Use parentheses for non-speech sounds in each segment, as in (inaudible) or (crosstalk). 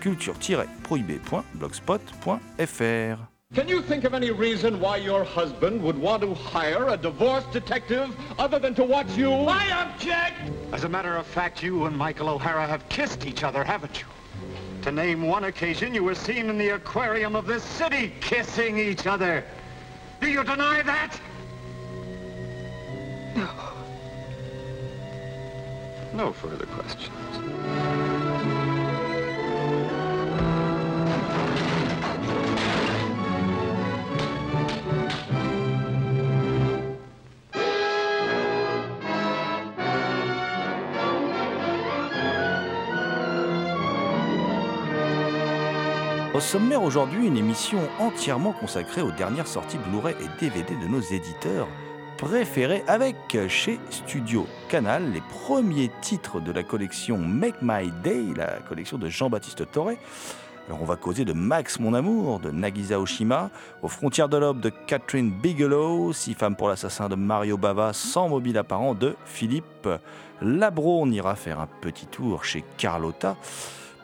culture-prohibée.blogspot.fr. Can you think of any reason why your husband would want to hire a divorce detective other than to watch you? I object! As a matter of fact, you and Michael O'Hara have kissed each other, haven't you? To name one occasion, you were seen in the aquarium of this city kissing each other. Do you deny that? No. No further questions. Au sommaire aujourd'hui, une émission entièrement consacrée aux dernières sorties Blu-ray et DVD de nos éditeurs préférés avec chez Studio Canal les premiers titres de la collection Make My Day, la collection de Jean-Baptiste Toré. Alors on va causer de Max Mon Amour de Nagisa Oshima, Aux frontières de l'aube de Catherine Bigelow, Six femmes pour l'assassin de Mario Bava, Sans mobile apparent de Philippe Labro. On ira faire un petit tour chez Carlotta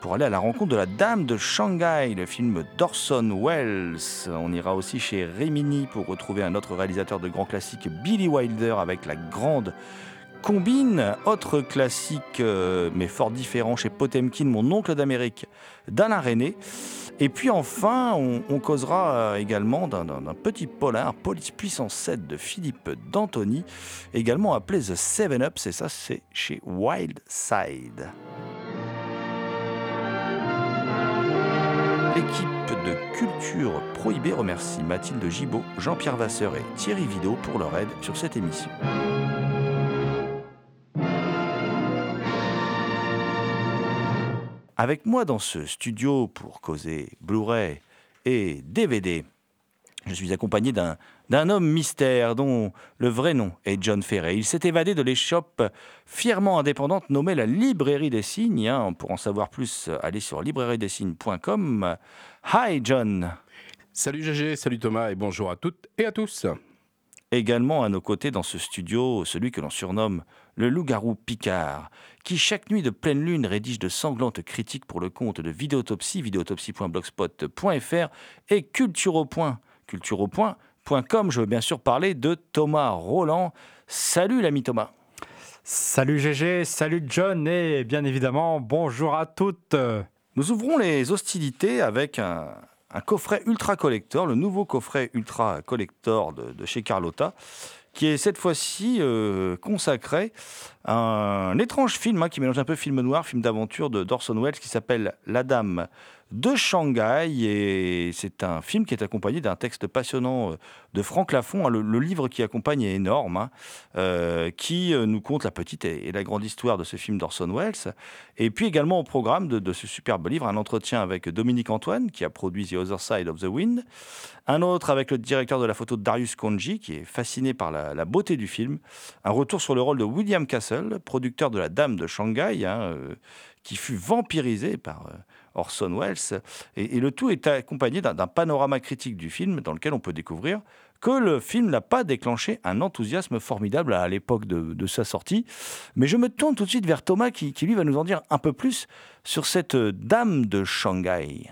pour aller à la rencontre de la Dame de Shanghai, le film d'Orson Welles. On ira aussi chez Rimini pour retrouver un autre réalisateur de grands classiques, Billy Wilder, avec la grande combine. Autre classique, euh, mais fort différent, chez Potemkin, Mon oncle d'Amérique, d'Alain René. Et puis enfin, on, causera euh, également d'un petit polar, Police Puissance 7 de Philippe D'Antoni, également appelé The Seven Up, c'est ça, c'est chez Wild L'équipe de Culture Prohibée remercie Mathilde Gibaud, Jean-Pierre Vasseur et Thierry Vidot pour leur aide sur cette émission. Avec moi dans ce studio pour causer Blu-ray et DVD, je suis accompagné d'un d'un homme mystère dont le vrai nom est John Ferret. Il s'est évadé de l'échoppe fièrement indépendante nommée la Librairie des Signes. Hein. Pour en savoir plus, allez sur librairiedessignes.com. Hi John. Salut GG, salut Thomas et bonjour à toutes et à tous. Également à nos côtés dans ce studio, celui que l'on surnomme le loup-garou Picard, qui chaque nuit de pleine lune rédige de sanglantes critiques pour le compte de Vidéotopsie, vidéotopsie.blogspot.fr et Culture au point, culture au point, je veux bien sûr parler de Thomas Roland. Salut l'ami Thomas. Salut GG, salut John et bien évidemment bonjour à toutes. Nous ouvrons les hostilités avec un, coffret ultra collector, le nouveau coffret ultra collector de, chez Carlotta, qui est cette fois-ci euh, consacré à un étrange film hein, qui mélange un peu film noir, film d'aventure de Dorson Welles qui s'appelle La Dame de Shanghai. Et c'est un film qui est accompagné d'un texte passionnant euh, de Franck Lafont. Hein. Le, livre qui accompagne est énorme, hein, euh, qui euh, nous conte la petite et, la grande histoire de ce film d'Orson Welles. Et puis également au programme de, ce superbe livre, un entretien avec Dominique Antoine, qui a produit The Other Side of the Wind. Un autre avec le directeur de la photo Darius Konji, qui est fasciné par la, beauté du film. Un retour sur le rôle de William Castle, producteur de La Dame de Shanghai, hein, qui fut vampirisé par Orson Welles. Et, le tout est accompagné d'un panorama critique du film dans lequel on peut découvrir que le film n'a pas déclenché un enthousiasme formidable à l'époque de, sa sortie. Mais je me tourne tout de suite vers Thomas qui, lui va nous en dire un peu plus sur cette dame de Shanghai.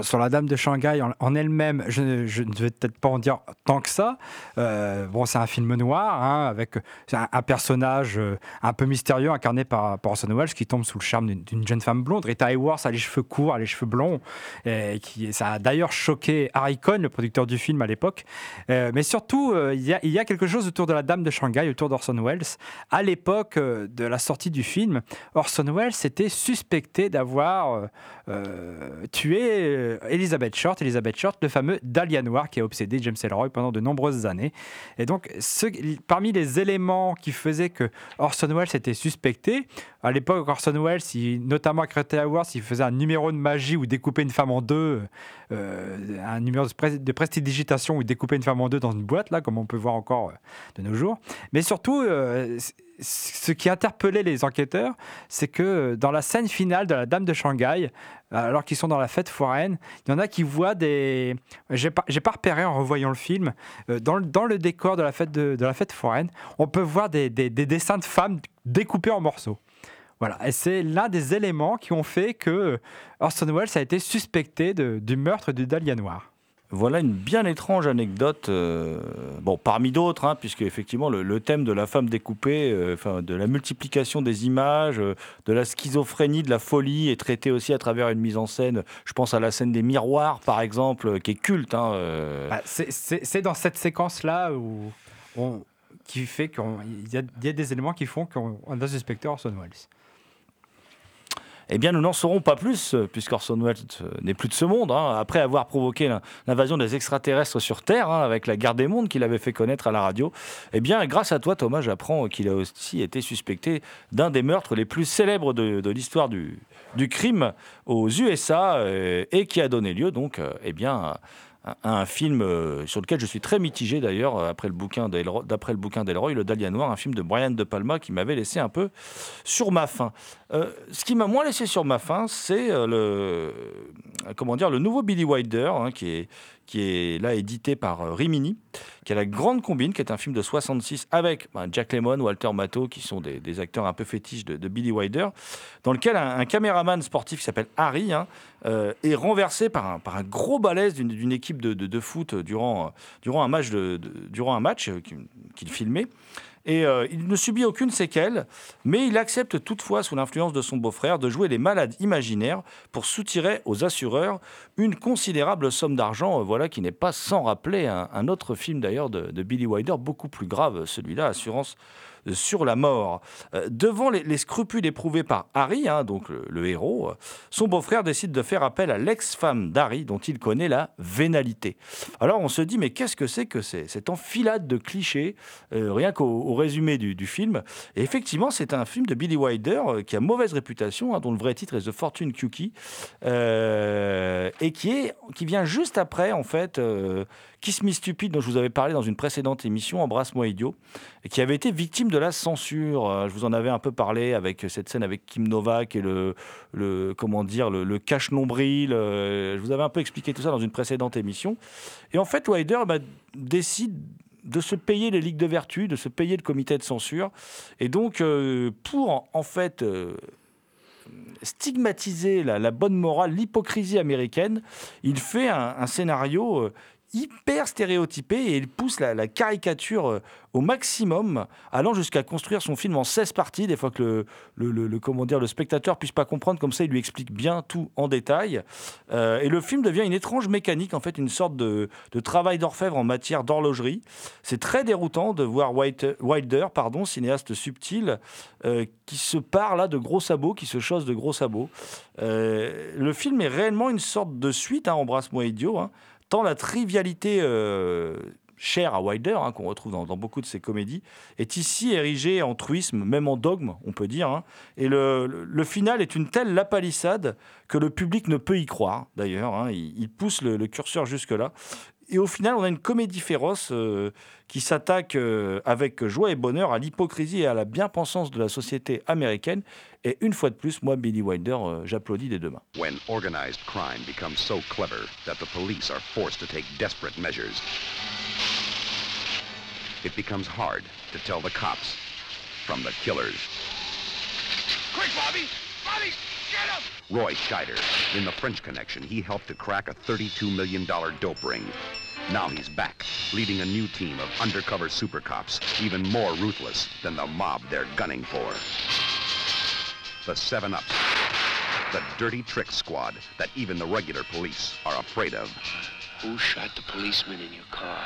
Sur la Dame de Shanghai en, elle-même, je, ne vais peut-être pas en dire tant que ça. Euh, bon, c'est un film noir hein, avec un, personnage euh, un peu mystérieux incarné par, Orson Welles qui tombe sous le charme d'une- jeune femme blonde. Rita Hayworth a les cheveux courts, a les cheveux blonds. Qui, ça a d'ailleurs choqué Harry Cohn, le producteur du film à l'époque. Euh, mais surtout, il y, y a quelque chose autour de la Dame de Shanghai, autour d'Orson Welles. À l'époque de la sortie du film, Orson Welles était suspecté d'avoir tué euh, Elizabeth Short, Elizabeth Short, le fameux Dahlia Noir qui a obsédé James Ellroy pendant de nombreuses années. Et donc, parmi les éléments qui faisaient que Orson Welles était suspecté, à l'époque, Orson Welles, notamment avec Rita Hayworth, il faisait un numéro de magie où découpait une femme en deux, euh, un numéro de, prestidigitation où il découpait une femme en deux dans une boîte, là, comme on peut voir encore euh, de nos jours. Mais surtout, ce qui interpellait les enquêteurs, c'est que euh, dans la scène finale de la Dame de Shanghai, alors qu'ils sont dans la fête foraine, il y en a qui voient des. J'ai pas, pas repéré en revoyant le film. euh, dans, le, décor de la fête, de, la fête foraine, on peut voir des, des- des dessins de femmes découpés en morceaux. Voilà, et c'est l'un des éléments qui ont fait que Orson Welles a été suspecté du meurtre du Dahlia Noir. Voilà une bien étrange anecdote, euh, bon, parmi d'autres, hein, puisque effectivement le, thème de la femme découpée, euh, de la multiplication des images, euh, de la schizophrénie, de la folie, est traité aussi à travers une mise en scène. Je pense à la scène des miroirs, par exemple, qui est culte. hein. Bah, c'est- dans cette séquence-là où qui fait qu'il y, a- des éléments qui font qu'on on a suspecté Orson Welles. Eh bien, nous n'en saurons pas plus, euh, puisqu'Orson Welles euh, n'est plus de ce monde. hein. Après avoir provoqué l'in- l'invasion des extraterrestres sur Terre, hein, avec la guerre des mondes qu'il avait fait connaître à la radio, eh bien, grâce à toi, Thomas, j'apprends qu'il a aussi été suspecté d'un des meurtres les plus célèbres de, l'histoire du, crime aux USA, euh, et qui a donné lieu, donc, eh bien, un film euh, sur lequel je suis très mitigé d'ailleurs euh, d'après le bouquin d'Elroy, Le Dahlia Noir, un film de Brian De Palma qui m'avait laissé un peu sur ma faim. Euh, ce qui m'a moins laissé sur ma faim, c'est euh, le comment dire le nouveau Billy Wilder hein, qui est qui est là édité par euh, Rimini, qui a la grande combine, qui est un film de 66 avec ben, Jack Lemmon, Walter Matthau, qui sont des, acteurs un peu fétiches de, Billy Wilder, dans lequel un, caméraman sportif qui s'appelle Harry hein, euh, est renversé par un, par un gros balèze d'une équipe de, de- foot durant, durant un match, durant un match euh, qu'il filmait. Et euh, il ne subit aucune séquelle, mais il accepte toutefois, sous l'influence de son beau-frère, de jouer les malades imaginaires pour soutirer aux assureurs une considérable somme d'argent, euh, voilà, qui n'est pas sans rappeler un, autre film d'ailleurs de, de Billy Wilder, beaucoup plus grave, celui-là, Assurance sur la mort. Euh, devant les, les scrupules éprouvés par Harry, hein, donc le, héros, euh, son beau-frère décide de faire appel à l'ex-femme d'Harry, dont il connaît la vénalité. Alors on se dit, mais qu'est-ce que c'est que c'est- cette enfilade de clichés, euh, rien qu'au au résumé du, film Et effectivement, c'est un film de Billy Wilder qui a mauvaise réputation, hein, dont le vrai titre est The Fortune Cookie, et qui, est, qui vient juste après, en fait, Kiss Me Stupid, dont je vous avais parlé dans une précédente émission, Embrasse-moi idiot, et qui avait été victime de la censure. Euh, Je vous en avais un peu parlé avec cette scène avec Kim Novak et le, comment dire, le, le cache-nombril. euh, Je vous avais un peu expliqué tout ça dans une précédente émission. Et en fait, Wilder bah, décide de se payer les ligues de vertu, de se payer le comité de censure. Et donc, euh, pour en fait stigmatiser la, bonne morale, l'hypocrisie américaine, il fait un, scénario hyper stéréotypé et il pousse la, caricature euh, au maximum, allant jusqu'à construire son film en 16 parties, des fois que le, le, le- le- comment dire, le spectateur puisse pas comprendre, comme ça il lui explique bien tout en détail. Euh, et le film devient une étrange mécanique, en fait, une sorte de, travail d'orfèvre en matière d'horlogerie. C'est très déroutant de voir Wilder, pardon, cinéaste subtil, euh, qui se part là de gros sabots, qui se chausse de gros sabots. Le film est réellement une sorte de suite, hein, Embrasse-moi idiot, hein, tant la trivialité euh, chère à Wilder, hein, qu'on retrouve dans, beaucoup de ses comédies, est ici érigée en truisme, même en dogme, on peut dire. hein. Et le, final est une telle lapalissade que le public ne peut y croire, d'ailleurs. hein. Il, pousse le, le curseur jusque-là. Et au final, on a une comédie féroce euh, qui s'attaque euh, avec joie et bonheur à l'hypocrisie et à la bien-pensance de la société américaine. Et une fois de plus, moi, Billy Wilder, euh, j'applaudis des deux mains. When organized crime becomes so clever that the police are forced to take desperate measures, it becomes hard to tell the cops from the killers. Quick, Bobby! Bobby! Roy Scheider. In the French Connection, he helped to crack a $32 million dope ring. Now he's back, leading a new team of undercover super cops, even more ruthless than the mob they're gunning for. The Seven Ups. The dirty trick squad that even the regular police are afraid of. Who shot the policeman in your car?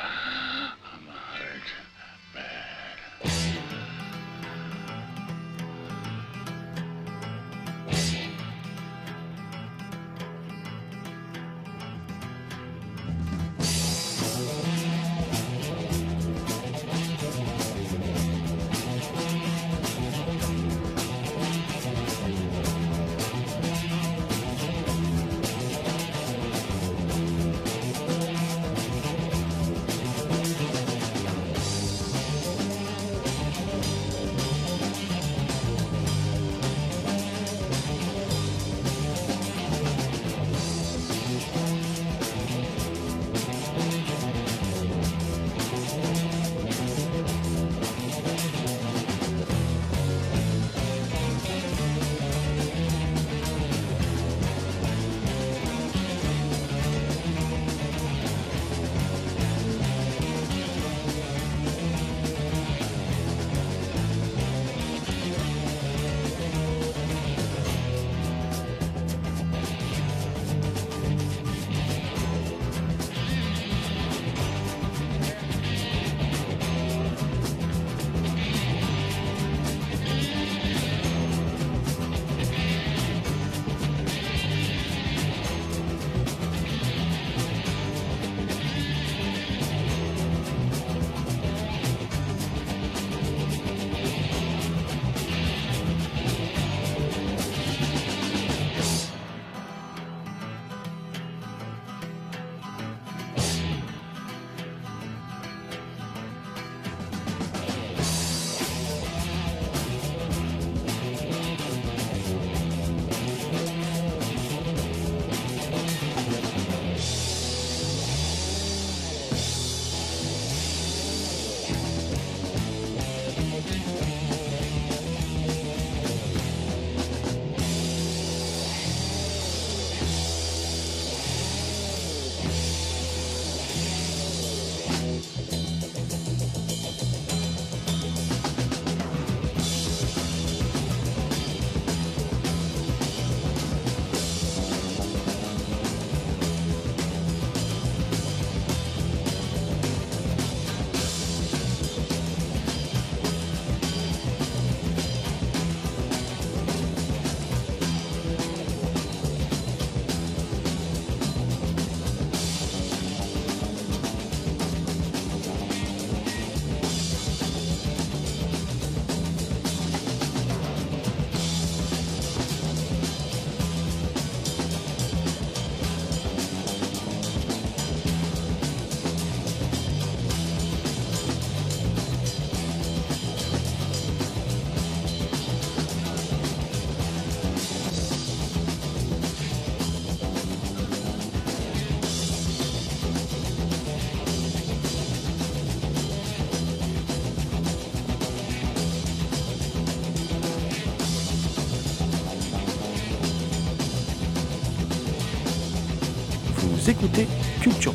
Écoutez Culture.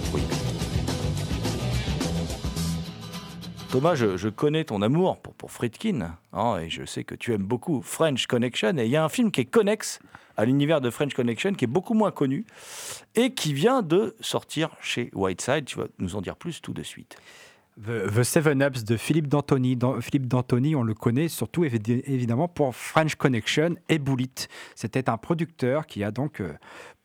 Thomas, je, je connais ton amour pour, pour Friedkin, hein, et je sais que tu aimes beaucoup French Connection, et il y a un film qui est connexe à l'univers de French Connection, qui est beaucoup moins connu, et qui vient de sortir chez Whiteside. Tu vas nous en dire plus tout de suite. The, The Seven Ups de Philippe D'Antoni. Dans- Philippe D'Antoni, on le connaît surtout évi- évidemment pour French Connection et Bullitt. C'était un producteur qui a donc euh,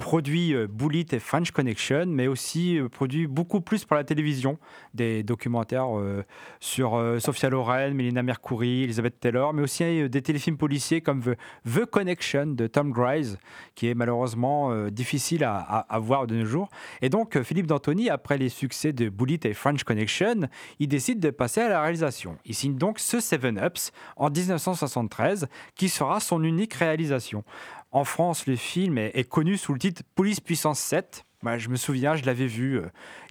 produit euh, Bullitt et French Connection, mais aussi euh, produit beaucoup plus pour la télévision, des documentaires euh, sur Sophia Loren, Melina Mercouri, Elizabeth Taylor, mais aussi des téléfilms policiers comme The, Connection de Tom Grise, qui est malheureusement difficile à, voir de nos jours. Et donc, Philippe D'Antoni, après les succès de Bullitt et French Connection, il décide de passer à la réalisation. Il signe donc ce Seven Ups en 1973, qui sera son unique réalisation. En France, le film est, connu sous le titre Police Puissance 7. Moi, je me souviens, je l'avais vu.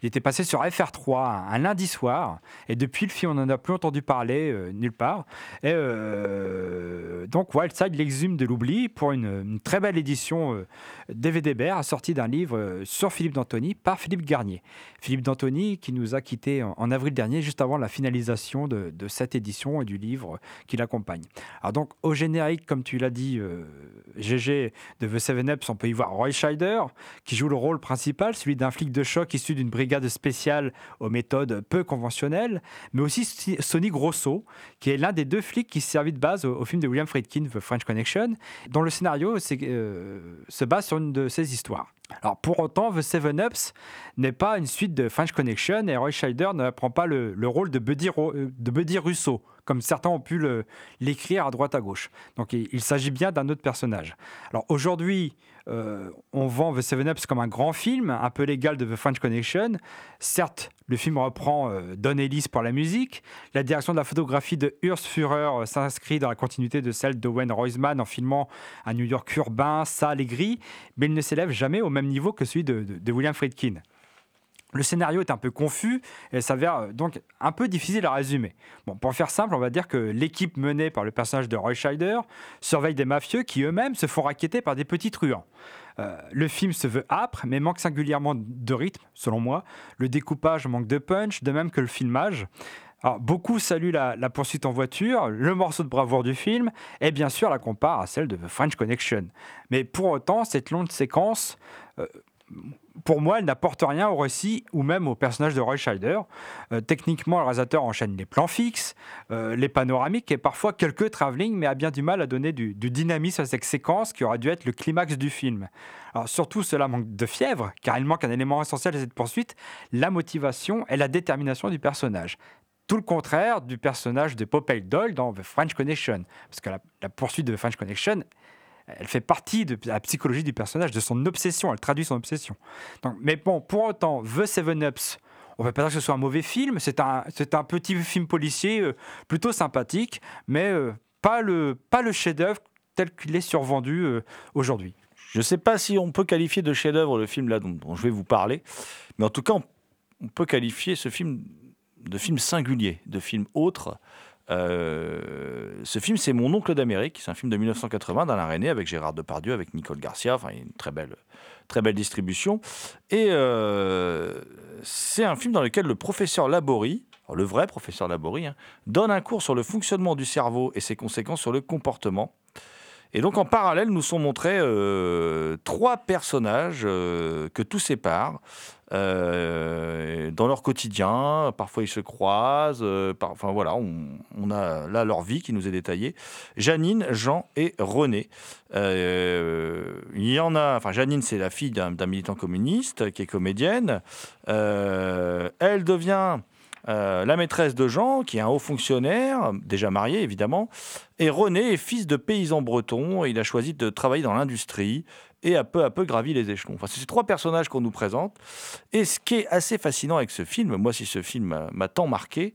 Euh, il était passé sur FR3 un, un lundi soir. Et depuis le film, on n'en a plus entendu parler euh, nulle part. Et euh, donc, Wildside l'exhume de l'oubli pour une, très belle édition euh, DVD assortie d'un livre euh, sur Philippe d'Antoni par Philippe Garnier. Philippe d'Antoni qui nous a quittés en, avril dernier, juste avant la finalisation de, cette édition et du livre qui l'accompagne. Alors, donc, au générique, comme tu l'as dit, euh, GG de The Seven Ups, on peut y voir Roy Scheider qui joue le rôle principal, celui d'un flic de choc issu d'une brigade spéciale aux méthodes peu conventionnelles, mais aussi Si- Sonny Grosso, qui est l'un des deux flics qui servit de base au, film de William Friedkin, The French Connection, dont le scénario euh, se base sur une de ses histoires. Alors pour autant, The Seven Ups n'est pas une suite de French Connection et Roy Scheider ne prend pas le, le rôle de Buddy, Ro- euh, de Buddy Russo, comme certains ont pu l'écrire à droite à gauche. Donc il, il s'agit bien d'un autre personnage. Alors aujourd'hui, euh, on vend The Seven Ups comme un grand film, un peu l'égal de The French Connection. Certes, le film reprend euh, Don Ellis pour la musique. La direction de la photographie de Urs Führer euh, s'inscrit dans la continuité de celle d'Owen Roisman en filmant un New York urbain, sale et gris, mais il ne s'élève jamais au même niveau que celui de William Friedkin. Le scénario est un peu confus et s'avère euh, donc un peu difficile à résumer. Bon, pour faire simple, on va dire que l'équipe menée par le personnage de Roy Scheider surveille des mafieux qui eux-mêmes se font raqueter par des petits truands. Euh, le film se veut âpre, mais manque singulièrement de rythme, selon moi. Le découpage manque de punch, de même que le filmage. Alors, beaucoup saluent la, poursuite en voiture, le morceau de bravoure du film, et bien sûr la comparent à celle de The French Connection. Mais pour autant, cette longue séquence, euh, pour moi, elle n'apporte rien au récit ou même au personnage de Roy Scheider. Euh, techniquement, le réalisateur enchaîne les plans fixes, euh, les panoramiques et parfois quelques travelling, mais a bien du mal à donner du, dynamisme à cette séquence qui aurait dû être le climax du film. Alors surtout, cela manque de fièvre, car il manque un élément essentiel à cette poursuite, la motivation et la détermination du personnage. Tout le contraire du personnage de Popeye Doyle dans The French Connection. Parce que la poursuite de The French Connection, elle fait partie de la psychologie du personnage, de son obsession, elle traduit son obsession. Mais bon, pour autant, The Seven Ups, on ne va pas dire que ce soit un mauvais film, c'est un, un petit film policier euh, plutôt sympathique, mais euh, pas le, pas le chef-d'œuvre tel qu'il est survendu euh, aujourd'hui. Je ne sais pas si on peut qualifier de chef-d'œuvre le film là dont, je vais vous parler, mais en tout cas, on peut qualifier ce film de film singulier, de film autre. Euh, ce film, c'est Mon oncle d'Amérique. C'est un film de 1980 d'Alain René avec Gérard Depardieu, avec Nicole Garcia. Enfin, une très belle, très belle distribution. Et euh, c'est un film dans lequel le professeur Laborie, le vrai professeur Laborie, hein, donne un cours sur le fonctionnement du cerveau et ses conséquences sur le comportement. Et donc en parallèle, nous sont montrés euh, trois personnages que tout sépare euh, dans leur quotidien. Parfois ils se croisent. euh, enfin voilà, on, a là leur vie qui nous est détaillée. Janine, Jean et René. Euh, il y en a. Enfin Janine, c'est la fille d'un militant communiste qui est comédienne. Elle devient la maîtresse de Jean, qui est un haut fonctionnaire, déjà marié évidemment, et René est fils de paysan breton, et il a choisi de travailler dans l'industrie, et a peu à peu gravi les échelons. Enfin, c'est ces trois personnages qu'on nous présente. Et ce qui est assez fascinant avec ce film, moi si ce film m'a- tant marqué,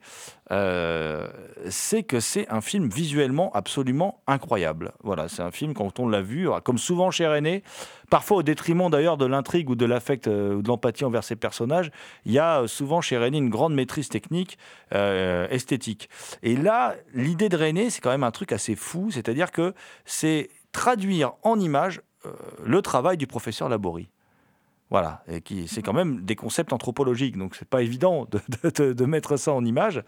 euh, c'est que c'est un film visuellement absolument incroyable. Voilà, c'est un film, quand on l'a vu, comme souvent chez René, parfois au détriment d'ailleurs de l'intrigue ou de l'affect euh, ou de l'empathie envers ses personnages, il y a euh, souvent chez René une grande maîtrise technique, esthétique. Et là, l'idée de René, c'est quand même un truc assez fou, c'est-à-dire que c'est traduire en images le travail du professeur Laborie. Voilà, et qui c'est quand même des concepts anthropologiques, donc c'est pas évident (laughs) de, mettre ça en image.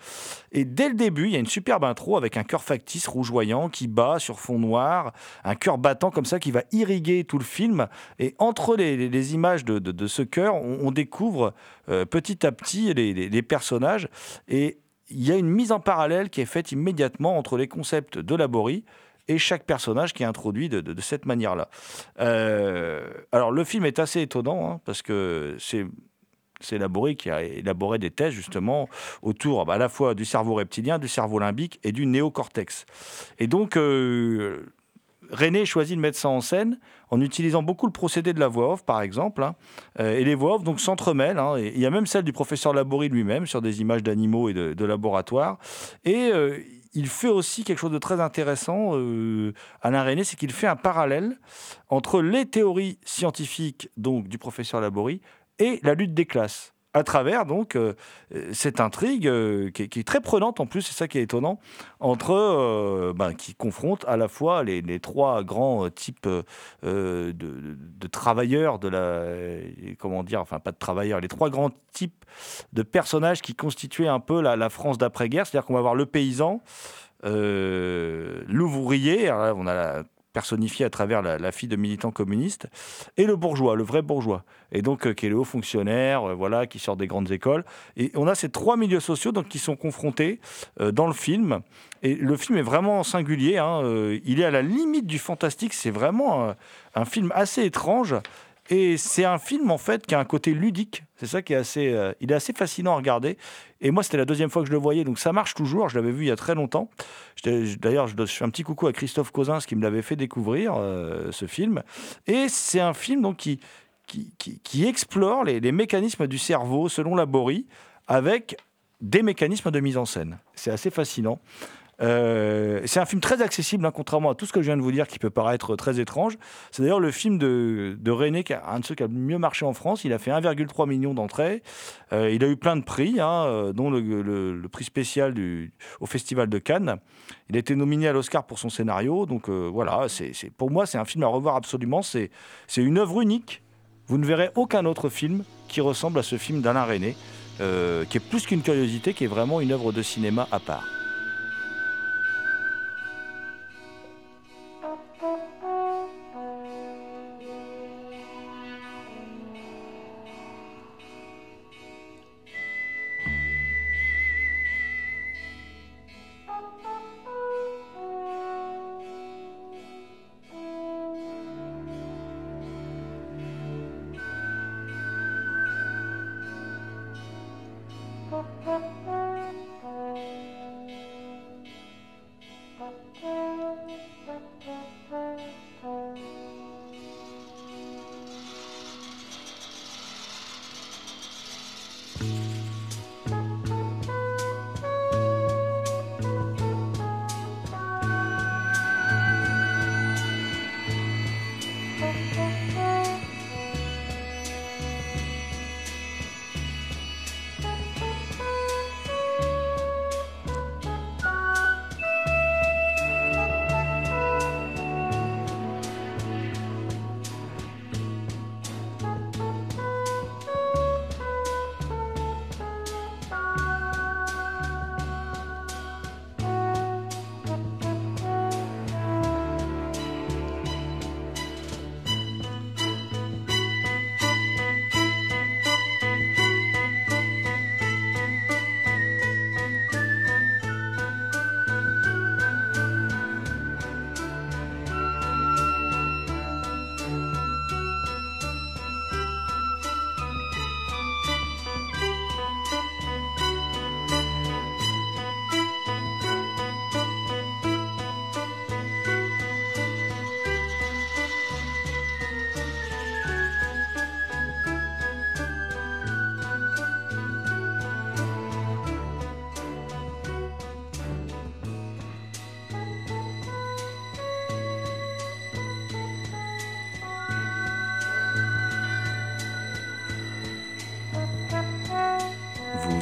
Et dès le début, il y a une superbe intro avec un cœur factice rougeoyant qui bat sur fond noir, un cœur battant comme ça qui va irriguer tout le film. Et entre les, images de, ce cœur, on, découvre euh, petit à petit les, les- les personnages. Et il y a une mise en parallèle qui est faite immédiatement entre les concepts de Laborie et chaque personnage qui est introduit de, cette manière-là. Euh, alors le film est assez étonnant hein, parce que c'est c'est Laborie qui a élaboré des thèses justement autour à la fois du cerveau reptilien, du cerveau limbique et du néocortex. Et donc euh, René choisit de mettre ça en scène en utilisant beaucoup le procédé de la voix off, par exemple. hein. Euh, et les voix off donc s'entremêlent. hein. Il y a même celle du professeur Laborie lui-même sur des images d'animaux et de, de laboratoire. Et euh, il fait aussi quelque chose de très intéressant, euh, Alain René, c'est qu'il fait un parallèle entre les théories scientifiques donc du professeur Laborie et la lutte des classes à travers donc euh, cette intrigue euh, qui, est, très prenante en plus, c'est ça qui est étonnant, entre euh, ben, qui confronte à la fois les, trois grands types de, travailleurs de la comment dire, enfin pas de travailleurs, les trois grands types de personnages qui constituaient un peu la, France d'après-guerre, c'est-à-dire qu'on va avoir le paysan, l'ouvrier, là, on a la personnifié à travers la, fille de militants communistes, et le bourgeois, le vrai bourgeois, et donc euh, qui est le haut fonctionnaire, euh, voilà, qui sort des grandes écoles. Et on a ces trois milieux sociaux donc, qui sont confrontés euh, dans le film. Et le film est vraiment singulier, hein, euh, il est à la limite du fantastique, c'est vraiment un film assez étrange. Et c'est un film en fait qui a un côté ludique. C'est ça qui est assez, euh, il est assez fascinant à regarder. Et moi, c'était la deuxième fois que je le voyais, donc ça marche toujours. Je l'avais vu il y a très longtemps. D'ailleurs, je, fais un petit coucou à Christophe Cosins qui me l'avait fait découvrir euh, ce film. Et c'est un film donc qui qui, explore les, les mécanismes du cerveau selon la Bory avec des mécanismes de mise en scène. C'est assez fascinant. Euh, c'est un film très accessible, hein, contrairement à tout ce que je viens de vous dire qui peut paraître très étrange. C'est d'ailleurs le film de, de René, un de ceux qui a le mieux marché en France. Il a fait 1,3 million d'entrées. Euh, il a eu plein de prix, hein, euh, dont le, prix spécial au Festival de Cannes. Il a été nominé à l'Oscar pour son scénario. Donc voilà, pour moi, c'est un film à revoir absolument. C'est, c'est une œuvre unique. Vous ne verrez aucun autre film qui ressemble à ce film d'Alain René, qui est plus qu'une curiosité, qui est vraiment une œuvre de cinéma à part.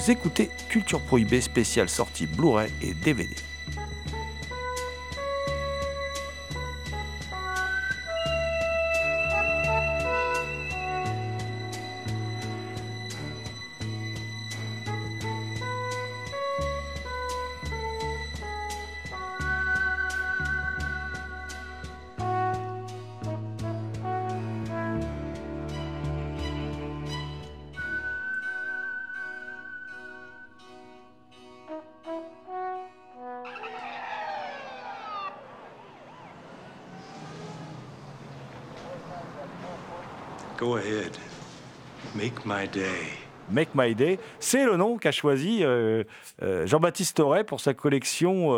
Écoutez Culture Prohibée spéciale sortie Blu-ray et DVD. Go ahead. Make my day. Make My Day, c'est le nom qu'a choisi euh, euh, Jean-Baptiste Auré pour sa collection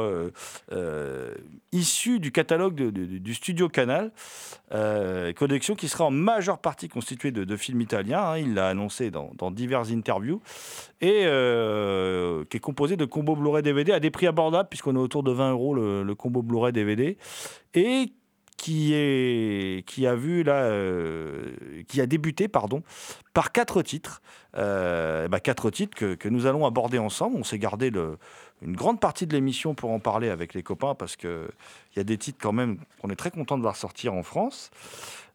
euh, issue du catalogue du studio Canal, collection qui sera en majeure partie constituée de, films italiens, hein, il l'a annoncé dans, diverses interviews, et qui est composée de combos Blu-ray DVD à des prix abordables, puisqu'on est autour de 20 euros le, le combo Blu-ray DVD, et qui, a vu là, euh, qui a débuté pardon, par quatre titres, euh, bah, quatre titres que, que, nous allons aborder ensemble. On s'est gardé une grande partie de l'émission pour en parler avec les copains parce qu'il y a des titres quand même qu'on est très content de voir sortir en France.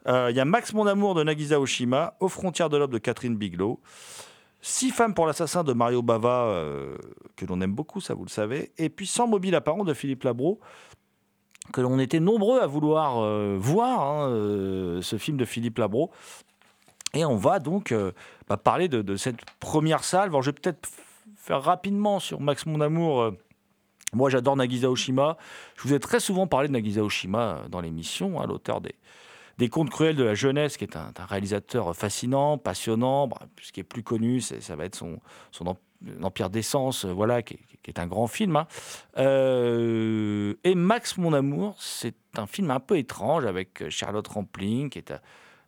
Euh, il y a Max Mon Amour de Nagisa Oshima, Aux frontières de l'aube de Catherine Bigelow, Six femmes pour l'assassin de Mario Bava, que l'on aime beaucoup, ça vous le savez, et puis Sans mobile apparent de Philippe Labro, que l'on était nombreux à vouloir euh, voir, hein, euh, ce film de Philippe Labro. Et on va donc bah, parler de, cette première salve. Alors, je vais peut-être faire rapidement sur Max Mon Amour. Moi, j'adore Nagisa Oshima. Je vous ai très souvent parlé de Nagisa Oshima dans l'émission, hein, l'auteur des, des Contes cruels de la jeunesse, qui est un, réalisateur fascinant, passionnant. Ce qui est plus connu, ça va être son, son Empire d'essence, voilà, qui est, un grand film. Hein. Euh, et Max, mon amour, c'est un film un peu étrange avec Charlotte Rampling, qui est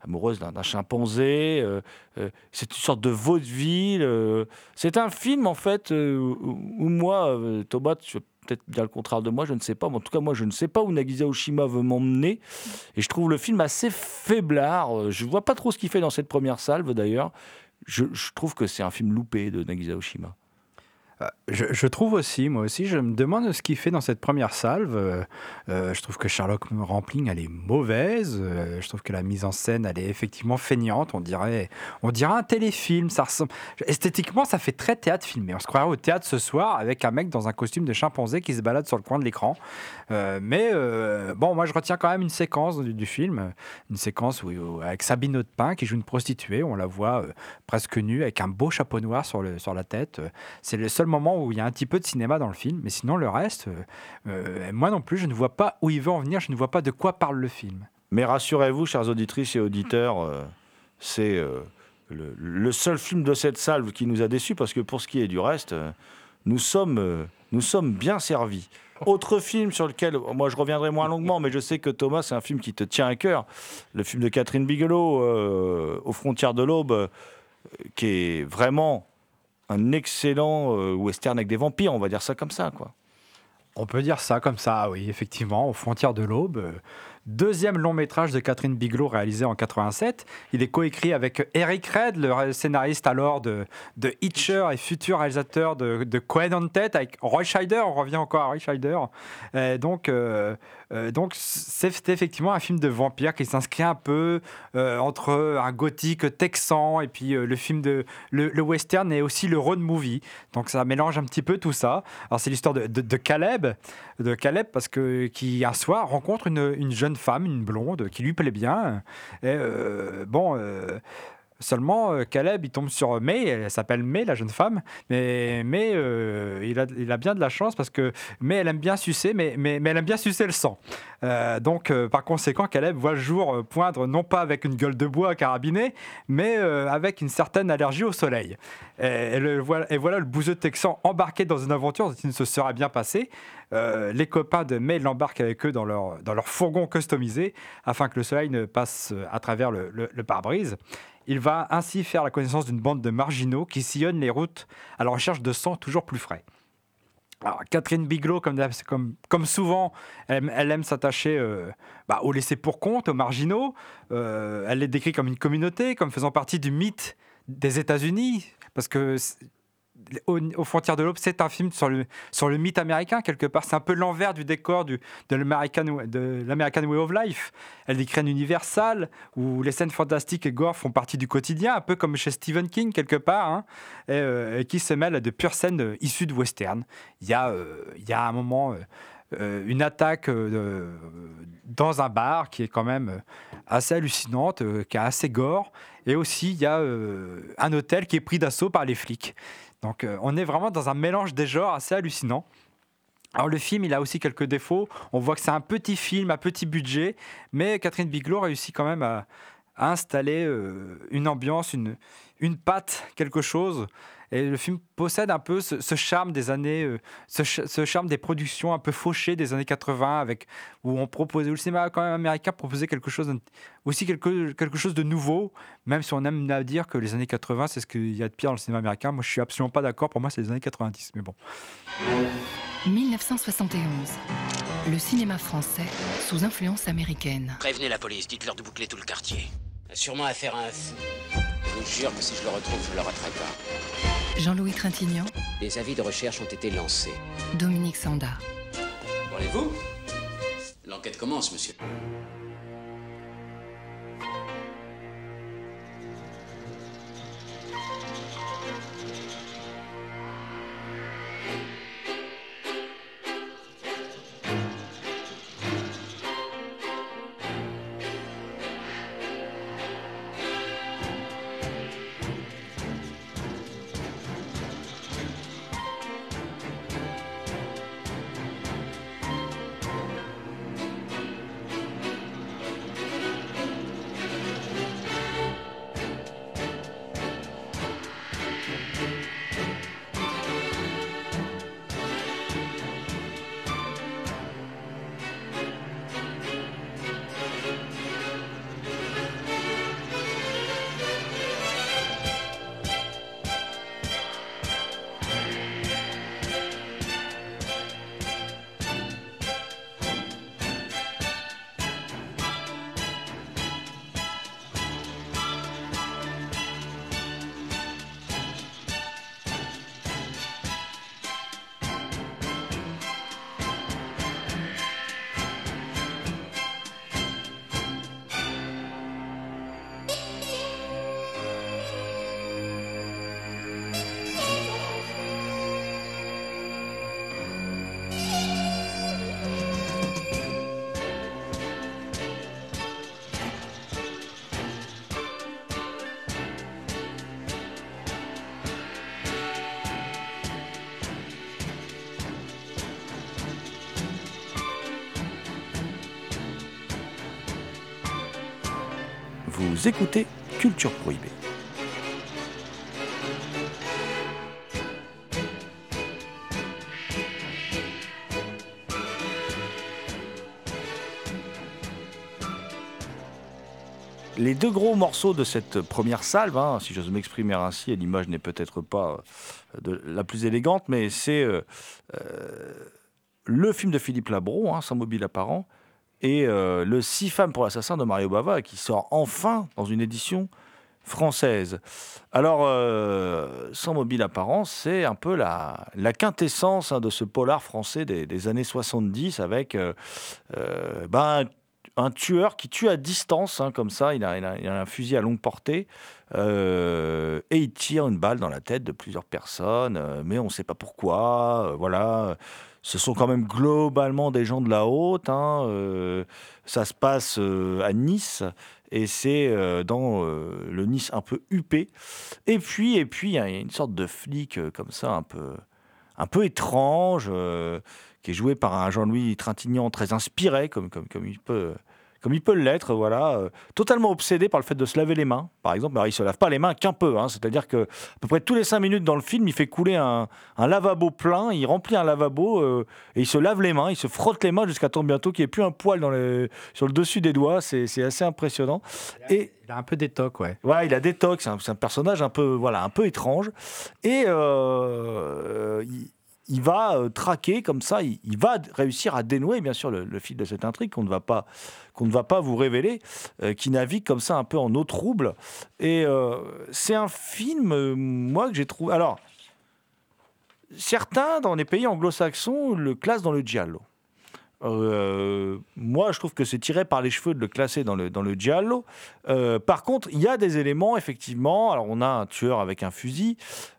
amoureuse d'un chimpanzé. Euh, euh, c'est une sorte de vaudeville. Euh, c'est un film, en fait, euh, où, moi, Thomas, je peut-être bien le contraire de moi, je ne sais pas. En tout cas, moi, je ne sais pas où Nagisa Oshima veut m'emmener. Et je trouve le film assez faiblard. Je ne vois pas trop ce qu'il fait dans cette première salve, d'ailleurs. Je, trouve que c'est un film loupé de Nagisa Oshima. Je, je, trouve aussi, moi aussi, je me demande ce qu'il fait dans cette première salve. Euh, je trouve que Sherlock Rampling, elle est mauvaise. Euh, je trouve que la mise en scène, elle est effectivement feignante. On dirait, on dirait un téléfilm. Ça ressemble... Esthétiquement, ça fait très théâtre filmé. On se croirait au théâtre ce soir avec un mec dans un costume de chimpanzé qui se balade sur le coin de l'écran. Euh, mais bon, moi, je retiens quand même une séquence du, film. Une séquence où, avec Sabine Hautepin qui joue une prostituée. On la voit presque nue avec un beau chapeau noir sur, sur la tête. C'est le seul moment où il y a un petit peu de cinéma dans le film, mais sinon le reste, euh, moi non plus, je ne vois pas où il veut en venir, je ne vois pas de quoi parle le film. Mais rassurez-vous, chers auditrices et auditeurs, euh, c'est euh, le, le, seul film de cette salve qui nous a déçus, parce que pour ce qui est du reste, nous sommes, nous sommes bien servis. Autre film sur lequel, moi je reviendrai moins longuement, mais je sais que Thomas, c'est un film qui te tient à cœur, le film de Catherine Bigelow, Aux frontières de l'aube, qui est vraiment un excellent euh, western avec des vampires, on va dire ça comme ça, quoi. On peut dire ça comme ça, oui, effectivement, aux frontières de l'aube. Deuxième long métrage de Catherine Bigelow réalisé en 87. Il est coécrit avec Eric Red, le scénariste alors de, de Hitcher et futur réalisateur de, de Cohen on Tête, avec Roy Scheider. On revient encore à Roy Scheider. Donc, euh, euh, donc c'est effectivement un film de vampire qui s'inscrit un peu euh, entre un gothique texan et puis euh, le film de le, western et aussi le road movie. Donc ça mélange un petit peu tout ça. Alors c'est l'histoire de, de, Caleb, de Caleb parce que qui un soir rencontre une, une jeune femme, une blonde qui lui plaît bien. Et bon. Seulement, euh, Caleb, il tombe sur May, elle s'appelle May, la jeune femme, mais euh, il, a, il, bien de la chance parce que May, elle aime bien sucer, mais, elle aime bien sucer le sang. Euh, donc, par conséquent, Caleb voit le jour poindre non pas avec une gueule de bois carabinée, mais avec une certaine allergie au soleil. Et, voilà le bouseux texan embarqué dans une aventure qui ne se serait bien passée. Euh, les copains de May l'embarquent avec eux dans leur, fourgon customisé afin que le soleil ne passe à travers le, le pare-brise. Il va ainsi faire la connaissance d'une bande de marginaux qui sillonnent les routes à la recherche de sang toujours plus frais. Catherine Bigelow, comme, souvent, elle, elle aime s'attacher euh, bah, aux laissés pour compte, aux marginaux. Euh, elle les décrit comme une communauté, comme faisant partie du mythe des États-Unis, parce que aux, frontières de l'aube, c'est un film sur le, sur le mythe américain, quelque part. C'est un peu l'envers du décor du, de l'American Way of Life. Elle décrit un où les scènes fantastiques et gore font partie du quotidien, un peu comme chez Stephen King, quelque part, hein, euh, et, qui se mêle à de pures scènes issues de western. Il y a, euh, y a un moment. Euh, une attaque euh, dans un bar qui est quand même assez hallucinante, euh, qui est assez gore. Et aussi, il y a un hôtel qui est pris d'assaut par les flics. Donc euh, on est vraiment dans un mélange des genres assez hallucinant. Alors le film, il a aussi quelques défauts. On voit que c'est un petit film à petit budget, mais Catherine Bigelow réussit quand même à, installer euh, une ambiance, une, une patte, quelque chose. Et le film possède un peu ce, ce charme des années, euh, ce, ch ce, charme des productions un peu fauchées des années 80, avec, où on proposait, où le cinéma quand même américain proposait quelque chose, aussi quelque, quelque chose de nouveau, même si on aime à dire que les années 80, c'est ce qu'il y a de pire dans le cinéma américain. Moi, je suis absolument pas d'accord. Pour moi, c'est les années 90, mais bon. 1971. Le cinéma français sous influence américaine. Prévenez la police, dites-leur de boucler tout le quartier. Sûrement affaire à un fou. Je vous jure que si je le retrouve, je le raterai pas. Jean-Louis Trintignant, Des avis de recherche ont été lancés. Dominique Sanda. Parlez-vous? L'enquête commence, monsieur. Écoutez Culture Prohibée. Les deux gros morceaux de cette première salve, hein, si j'ose m'exprimer ainsi, l'image n'est peut-être pas euh, la plus élégante, mais c'est euh, euh, le film de Philippe Labro, hein, Sans mobile apparent, et euh, le Six femmes pour l'assassin de Mario Bava, qui sort enfin dans une édition française. Alors, euh, Sans mobile apparent, c'est un peu la, quintessence hein, de ce polar français des, années 70, avec euh, ben, un tueur qui tue à distance, hein, comme ça, il a, un fusil à longue portée, et il tire une balle dans la tête de plusieurs personnes, mais on ne sait pas pourquoi, voilà. Ce sont quand même globalement des gens de la haute, hein, euh, ça se passe euh, à Nice, et c'est euh, dans le Nice un peu huppé. Et puis, et puis, il y a une sorte de flic comme ça, un peu, un peu étrange, qui est joué par un Jean-Louis Trintignant très inspiré, comme, comme, comme il peut. Comme il peut l'être, voilà, euh, totalement obsédé par le fait de se laver les mains, par exemple. Alors, il se lave pas les mains qu'un peu, hein, c'est-à-dire que à peu près tous les cinq minutes dans le film, il fait couler un, un lavabo plein, il remplit un lavabo euh, et il se lave les mains, il se frotte les mains jusqu'à temps bientôt qu'il n'y ait plus un poil dans les, sur le dessus des doigts. C'est assez impressionnant. Et Il a un peu d'étoque, ouais. Ouais, il a des tocs, c'est un, c'est un personnage un peu, voilà, un peu étrange. Et euh, il, il va euh, traquer comme ça, il, va réussir à dénouer, bien sûr, le, fil de cette intrigue qu'on ne va pas, qu'on ne va pas vous révéler, euh, qui navigue comme ça un peu en eau trouble. Et euh, c'est un film, moi, que j'ai trouvé. Alors, certains dans les pays anglo-saxons le classent dans le giallo. Euh, moi, je trouve que c'est tiré par les cheveux de le classer dans le, dans le giallo. Euh, par contre, il y a des éléments, effectivement. Alors, on a un tueur avec un fusil,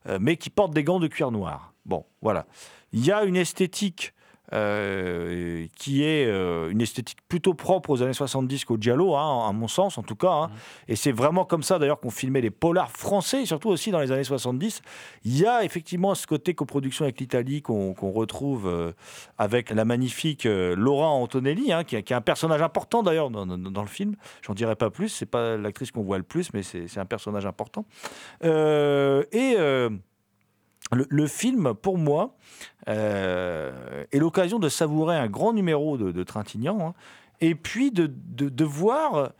euh, mais qui porte des gants de cuir noir. Bon, voilà. Il y a une esthétique euh, qui est euh, une esthétique plutôt propre aux années 70 qu'au giallo, hein, à mon sens en tout cas. hein. Et c'est vraiment comme ça d'ailleurs qu'on filmait les polars français, et surtout aussi dans les années 70. Il y a effectivement ce côté coproduction avec l'Italie qu'on retrouve euh, avec la magnifique Laura Antonelli, hein, qui, est- qui est un personnage important d'ailleurs dans, dans- dans le film. J'en dirai pas plus, c'est pas l'actrice qu'on voit le plus, mais c'est un personnage important. Et le, film, pour moi, euh, est l'occasion de savourer un grand numéro de, Trintignant, hein, et puis de, de- voir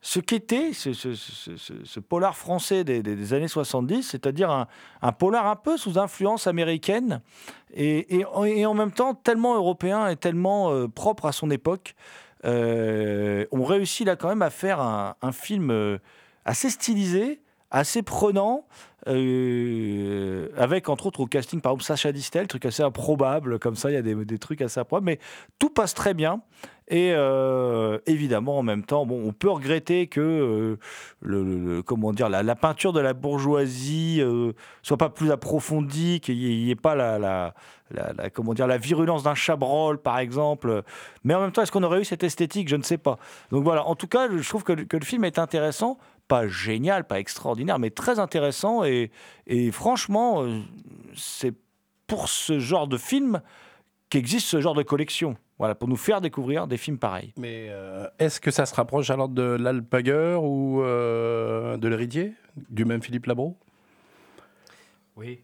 ce qu'était ce, polar français des, des- années 70, c'est-à-dire un, un polar un peu sous influence américaine et, et en- même temps tellement européen et tellement euh, propre à son époque. Euh, on réussit là quand même à faire un, film assez stylisé, assez prenant, euh, avec entre autres au casting par exemple Sacha Distel, truc assez improbable comme ça, il y a des, des trucs assez improbables, mais tout passe très bien. Et euh, évidemment, en même temps, bon, on peut regretter que euh, le, comment dire, la, peinture de la bourgeoisie soit pas plus approfondie, qu'il n'y ait, pas la, la, la- comment dire, la virulence d'un chabrol, par exemple. Mais en même temps, est-ce qu'on aurait eu cette esthétique? Je ne sais pas. Donc voilà, en tout cas, je trouve que, que le film est intéressant. Pas génial, pas extraordinaire, mais très intéressant. Et, et franchement, euh, c'est pour ce genre de film qu'existe ce genre de collection. Voilà, pour nous faire découvrir des films pareils. Mais euh, est-ce que ça se rapproche alors de l'Alpaguer ou euh, de l'Héritier Du même Philippe Labro? Oui.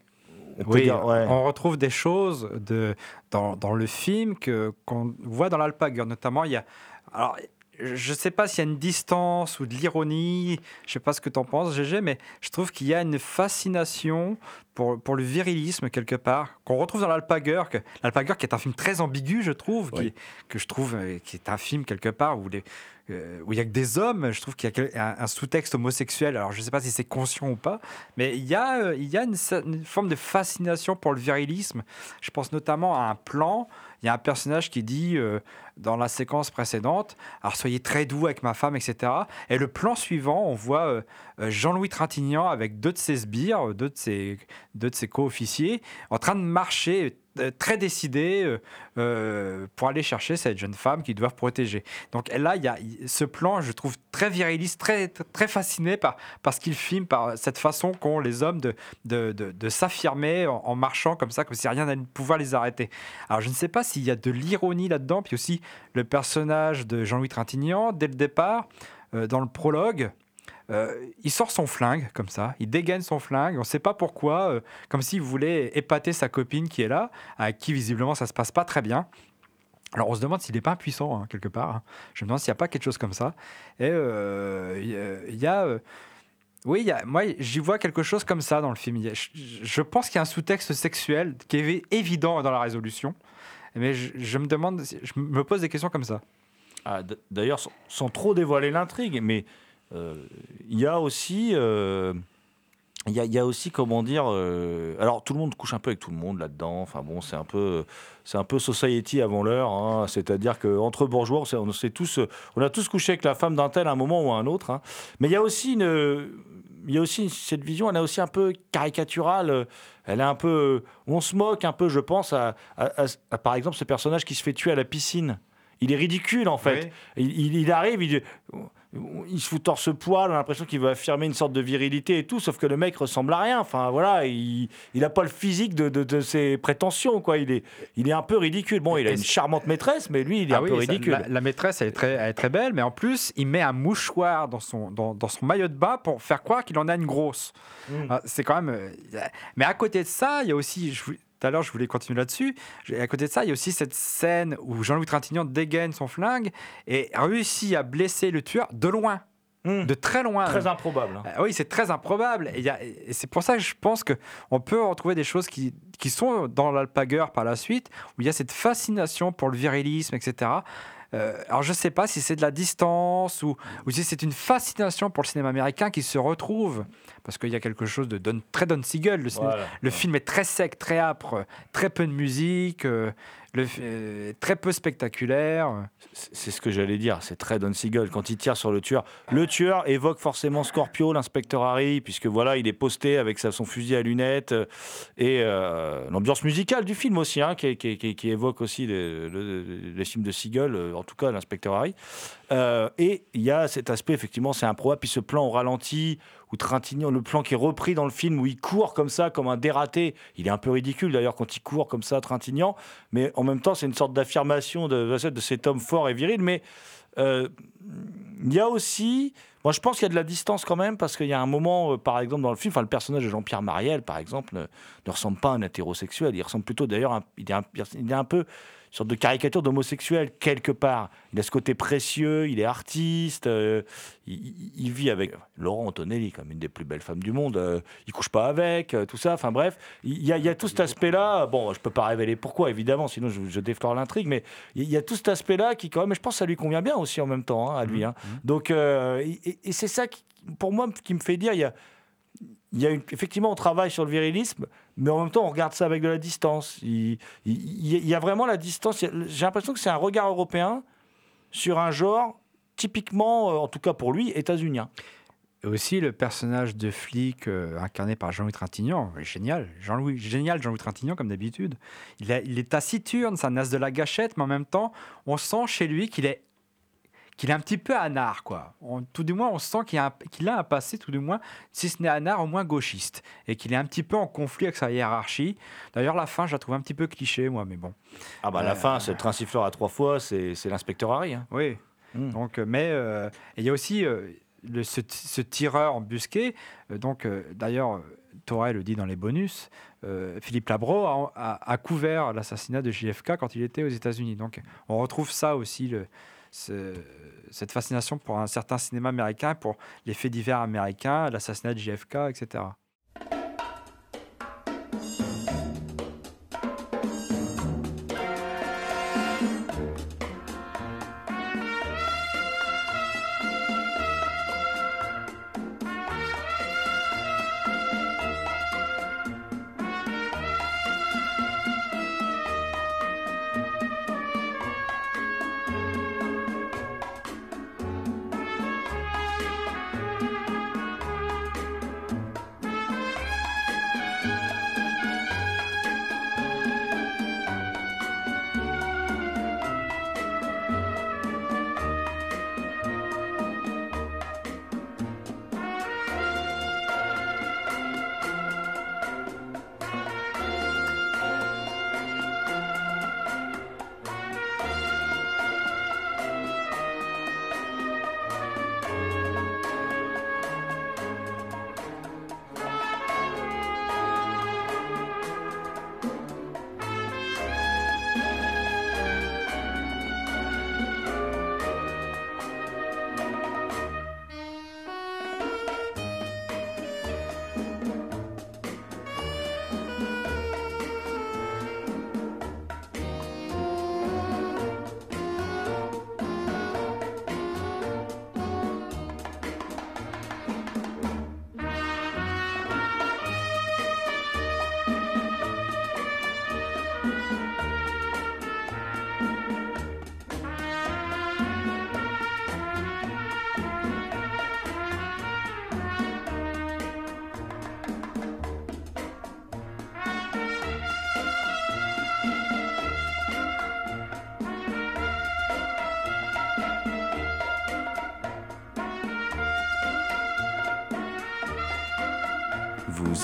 On Oui, dire, ouais. on retrouve des choses de, dans, dans le film que, qu'on voit dans l'Alpaguer. Notamment, il y a. Alors, je ne sais pas s'il y a une distance ou de l'ironie, je ne sais pas ce que tu en penses, GG, mais je trouve qu'il y a une fascination pour, pour le virilisme quelque part, qu'on retrouve dans l'Alpaguer. que- L'Alpaguer qui est un film très ambigu, je trouve, qui- que je trouve euh, qui est un film quelque part où les, où il y a que des hommes. Je trouve qu'il y a un, sous-texte homosexuel. Alors je ne sais pas si c'est conscient ou pas, mais il y a, euh, une, forme de fascination pour le virilisme. Je pense notamment à un plan. Il y a un personnage qui dit euh, dans la séquence précédente Alors soyez très doux avec ma femme, etc. Et le plan suivant, on voit euh, euh, Jean-Louis Trintignant avec deux de ses sbires, euh, deux de ses, deux de ses co-officiers, en train de marcher euh, très euh, euh, pour aller chercher cette jeune femme qu'ils doivent protéger. Donc là, il y a ce plan, je trouve très viriliste, très, très fasciné par, par ce qu'il filme, par cette façon qu'ont les hommes de, de, de- s'affirmer en, marchant comme ça, comme si rien n'allait pouvoir les arrêter. Alors je ne sais pas s'il y a de l'ironie là-dedans, puis aussi le personnage de Jean-Louis Trintignant, dès le départ, euh, dans le prologue, euh, il sort son flingue comme ça, il dégaine son flingue, on ne sait pas pourquoi, euh, comme s'il voulait épater sa copine qui est là, avec qui visiblement ça se passe pas très bien. Alors on se demande s'il n'est pas impuissant hein, quelque part. hein. Je me demande s'il n'y a pas quelque chose comme ça. Et euh, il y a- euh, oui, moi j'y vois quelque chose comme ça dans le film. Je, pense qu'il y a un sous-texte sexuel qui est évident dans la résolution. Mais je, me demande, je me pose des questions comme ça. Ah, D'ailleurs, sans, trop dévoiler l'intrigue, mais il y a aussi, euh, il y, a, il y a aussi, comment dire, euh, alors tout le monde couche un peu avec tout le monde là-dedans. Enfin bon, c'est un peu, c'est un peu society avant l'heure. hein. C'est-à-dire que entre bourgeois, on, s'est- on s'est tous, on a tous couché avec la femme d'un tel à un moment ou à un autre. hein. Mais il y a aussi une, il y a aussi cette vision, elle est aussi un peu caricaturale. Elle est un peu, on se moque un peu, je pense, à, à- à- à, par exemple ce personnage qui se fait tuer à la piscine. Il est ridicule en fait. Il, il- il arrive, il, il se fout torse poil, on a l'impression qu'il veut affirmer une sorte de virilité et tout, sauf que le mec ressemble à rien. Enfin voilà, il n'a pas le physique de, de- de ses prétentions quoi. Il est, il est un peu ridicule. Bon, il a une charmante maîtresse, mais lui, il est Ah un oui, peu ça- ridicule. La, la maîtresse, elle est, très, elle est très belle, mais en plus, il met un mouchoir dans son, dans, dans son maillot de bain pour faire croire qu'il en a une grosse. Mm. Ah, C'est quand même. euh, Mais à côté de ça, il y a aussi. je Tout à l'heure, je voulais continuer là-dessus. Et À côté de ça, il y a aussi cette scène où Jean-Louis Trintignant dégaine son flingue et réussit à blesser le tueur de loin. De très loin. Très improbable. hein. Euh, oui, c'est très improbable. Et, et c'est pour ça que je pense qu'on peut retrouver des choses qui, qui sont dans l'Alpaguer par la suite, où il y a cette fascination pour le virilisme, etc. Euh, alors je ne sais pas si c'est de la distance ou, ou si c'est une fascination pour le cinéma américain qui se retrouve, parce qu'il y a quelque chose de Don- très Don Siegel. Le, ciné- Voilà. le film est très sec, très âpre, très peu de musique, euh, le, euh, très peu spectaculaire. C'est ce que j'allais dire, c'est très Don Siegel quand il tire sur le tueur. Le tueur évoque forcément Scorpio, l'inspecteur Harry, puisque voilà, il est posté avec sa- son fusil à lunettes euh, et euh, l'ambiance musicale du film aussi, hein, qui, qui- qui- qui évoque aussi les, le- les films de Siegel, en tout cas l'inspecteur Harry. Euh, et il y a cet aspect, effectivement, c'est improbable. Puis ce plan au ralenti, où Trintignant, le plan qui est repris dans le film, où il court comme ça, comme un dératé. Il est un peu ridicule d'ailleurs quand il court comme ça, Trintignant. Mais en même temps, c'est une sorte d'affirmation de, de cet homme fort et viril. Mais Euh, il y a aussi, moi je pense qu'il y a de la distance quand même parce qu'il y a un moment, euh, par exemple dans le film, le personnage de Jean-Pierre Mariel, par exemple, ne, ressemble pas à un hétérosexuel. Il ressemble plutôt d'ailleurs, il il est un peu sorte de caricature d'homosexuel quelque part. Il a ce côté précieux, il est artiste, euh, il, vit avec Laurent Antonelli, comme une des plus belles femmes du monde. euh, il couche pas avec, euh, tout ça. Enfin bref, il y a, il y a tout cet aspect-là. Bon, je peux pas révéler pourquoi, évidemment, sinon je, je déflore l'intrigue, mais il y a tout cet aspect-là qui, quand même, je pense que ça lui convient bien aussi en même temps, hein, à lui. hein. Donc, euh, et, et- et c'est ça, qui, pour moi, qui me fait dire, il y a, il y a effectivement, on travaille sur le virilisme, mais en même temps, on regarde ça avec de la distance. Il, y a vraiment la distance. J'ai l'impression que c'est un regard européen sur un genre typiquement, euh, en tout cas pour lui, états-unien. Et aussi le personnage de flic euh, incarné par Jean-Louis Trintignant, génial, Jean-Louis, génial Jean-Louis Trintignant comme d'habitude. Il, est taciturne, c'est un de la gâchette, mais en même temps, on sent chez lui qu'il est qu'il est un petit peu anard, quoi. On- tout du moins, on sent qu'il a, un, qu'il a un passé, tout du moins, si ce n'est anard, au moins gauchiste, et qu'il est un petit peu en conflit avec sa hiérarchie. D'ailleurs, la fin, je la trouve un petit peu cliché, moi, mais bon. Ah bah à la Euh, fin, c'est le train siffleur à trois fois, c'est c'est l'inspecteur Harry. hein. Oui. Donc, euh, mais euh, il y a aussi euh, le, ce, ce tireur embusqué. euh, donc, euh, d'ailleurs, Torel le dit dans les bonus. euh, Philippe Labro a, a- a couvert l'assassinat de JFK quand il était aux États-Unis. Donc, on retrouve ça aussi, le, ce- cette fascination pour un certain cinéma américain, pour les faits divers américains, l'assassinat de JFK, etc.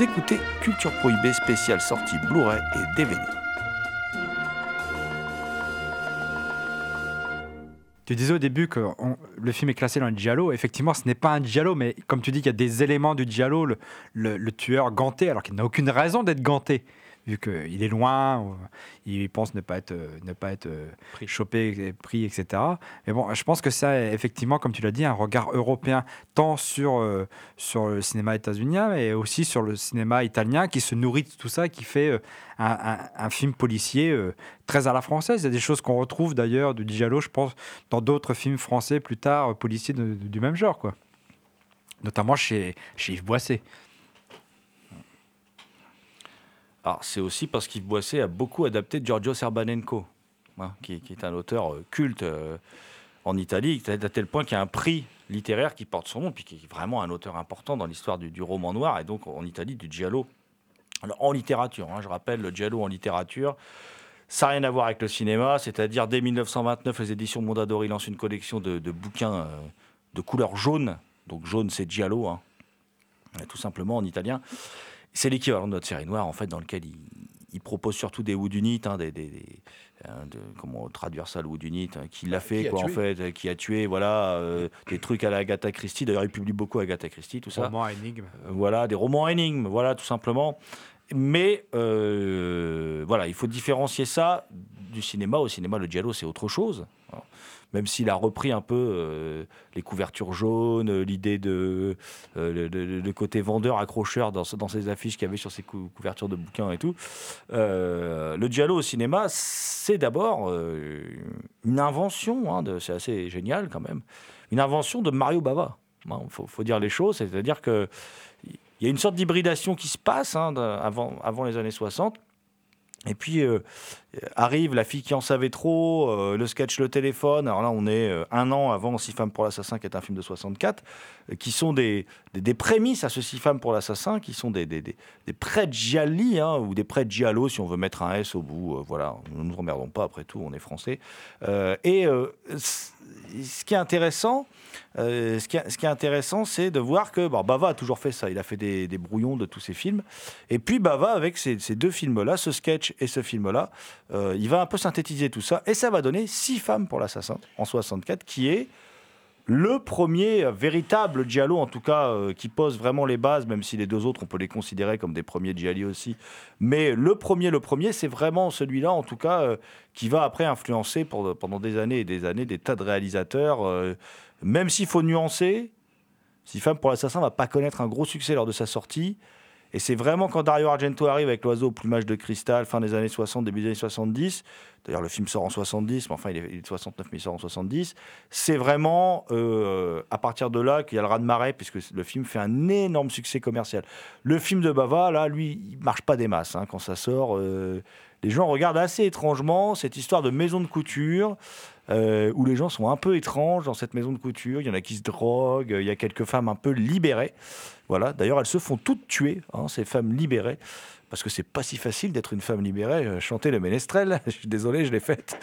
Écoutez Culture Prohibée spéciale sortie Blu-ray et DVD. Tu disais au début que le film est classé dans le giallo. Effectivement, ce n'est pas un giallo, mais comme tu dis qu'il y a des éléments du giallo, le tueur ganté, alors qu'il n'a aucune raison d'être ganté, vu qu'il est loin, il pense ne pas être, euh, ne pas être euh, chopé, et pris, etc. Mais bon, je pense que ça, effectivement, comme tu l'as dit, un regard européen, tant sur, euh, sur le cinéma états-unien, mais aussi sur le cinéma italien, qui se nourrit de tout ça, qui fait euh, un, un- un film policier euh, très à la française. Il y a des choses qu'on retrouve d'ailleurs du giallo, je pense, dans d'autres films français plus tard, policiers de- de- du même genre, quoi. Notamment chez, chez Yves Boisset. Alors, c'est aussi parce qu'Yves a beaucoup adapté Giorgio Serbanenko, hein, qui, est un auteur euh, culte euh, en Italie, à tel point qu'il y a un prix littéraire qui porte son nom, puis qui est vraiment un auteur important dans l'histoire du, roman noir, et donc en Italie, du giallo. En littérature, hein, je rappelle, le giallo en littérature, ça n'a rien à voir avec le cinéma, c'est-à-dire dès 1929, les éditions Mondadori lancent une collection de, de bouquins euh, de couleur jaune, donc jaune c'est giallo, hein, tout simplement en italien. C'est l'équivalent de notre série noire, en fait, dans lequel il, il propose surtout des hein, des, des- hein, de- comment traduire ça le woodunite, hein, qui l'a fait Qui quoi en tué. fait, qui a tué, voilà, euh, des trucs à la Agatha Christie. D'ailleurs, il publie beaucoup Agatha Christie, tout ça. Roman énigme. Euh, Voilà, des romans énigmes, voilà, tout simplement. Mais euh, voilà, il faut différencier ça du cinéma. Au cinéma, le giallo, c'est autre chose. hein. Même s'il a repris un peu euh, les couvertures jaunes, euh, l'idée de euh, le, côté vendeur accrocheur dans, dans ces affiches qu'il y avait sur cou- couvertures de bouquins et tout. Le giallo au cinéma, c'est d'abord une invention. hein, c'est assez génial quand même. Une invention de Mario Bava. Il faut, dire les choses, c'est-à-dire que il y a une sorte d'hybridation qui se passe hein, avant les années 60. Et puis euh, arrive La fille qui en savait trop, euh, le sketch Le téléphone. Alors là, on est euh, un an avant Six femmes pour l'assassin, qui est un film de 64, euh, qui sont des, des, prémices à ce Six femmes pour l'assassin, qui sont des, des, des, pré-gialli, hein, ou des pré-giallo, si on veut mettre un S au bout. voilà, nous ne nous emmerdons pas, après tout, on est français. Et ce qui est intéressant, euh, ce, qui intéressant, c'est de voir que Bava a toujours fait ça. Il a fait des, brouillons de tous ses films. Et puis Bava, avec ces, ces deux films-là, ce sketch et ce film-là, euh, il va un peu synthétiser tout ça. Et ça va donner Six femmes pour l'assassin en 64, qui est le premier véritable giallo, en tout cas, euh, qui pose vraiment les bases, même si les deux autres, on peut les considérer comme des premiers gialli aussi. Mais le premier, le premier, c'est vraiment celui-là, en tout cas, euh, qui va après influencer pendant des années et des années des tas de réalisateurs. euh, même s'il faut nuancer, Six femmes pour l'assassin va pas connaître un gros succès lors de sa sortie. Et c'est vraiment quand Dario Argento arrive avec l'oiseau au plumage de cristal, fin des années 60, début des années 70. D'ailleurs, le film sort en 70, mais enfin, il est, il est de 69, mais il sort en 70. C'est vraiment euh, à partir de là qu'il y a le raz-de-marée, puisque le film fait un énorme succès commercial. Le film de Bava, là, lui, il marche pas des masses. hein, quand ça sort, euh, les gens regardent assez étrangement cette histoire de maison de couture. euh, où les gens sont un peu étranges dans cette maison de couture. Il y en a qui se droguent, il y a quelques femmes un peu libérées. Voilà. D'ailleurs, elles se font toutes tuer, hein, ces femmes libérées, parce que c'est pas si facile d'être une femme libérée. Euh, Chanter le ménestrel, (laughs) je suis désolé, je l'ai faite.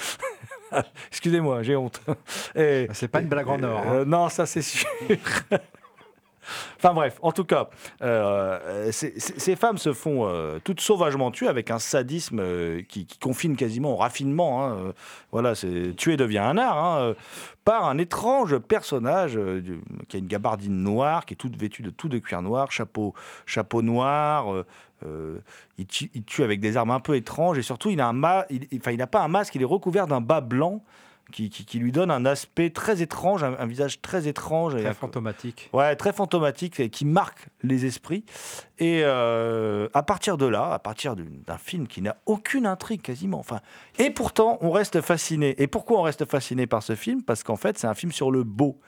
(laughs) Excusez-moi, j'ai honte. C'est pas une blague en or. hein. euh, non, ça c'est sûr. (laughs) Enfin bref, en tout cas, euh, ces, femmes se font euh, toutes sauvagement tuer avec un sadisme euh, qui, confine quasiment au raffinement. hein. Voilà, tuer devient un art hein, par un étrange personnage qui a une gabardine noire, qui est toute vêtue de tout de cuir noir, chapeau, chapeau noir. il, tue, avec des armes un peu étranges et surtout il a un enfin, il n'a pas un masque, il est recouvert d'un bas blanc qui, qui- qui lui donne un aspect très étrange, un, un visage très étrange. Très fantomatique. Ouais, très fantomatique et qui marque les esprits. Et euh, à partir de là, à partir d'un film qui n'a aucune intrigue quasiment, enfin, et pourtant on reste fasciné. Et pourquoi on reste fasciné par ce film? Parce qu'en fait, c'est un film sur le beau.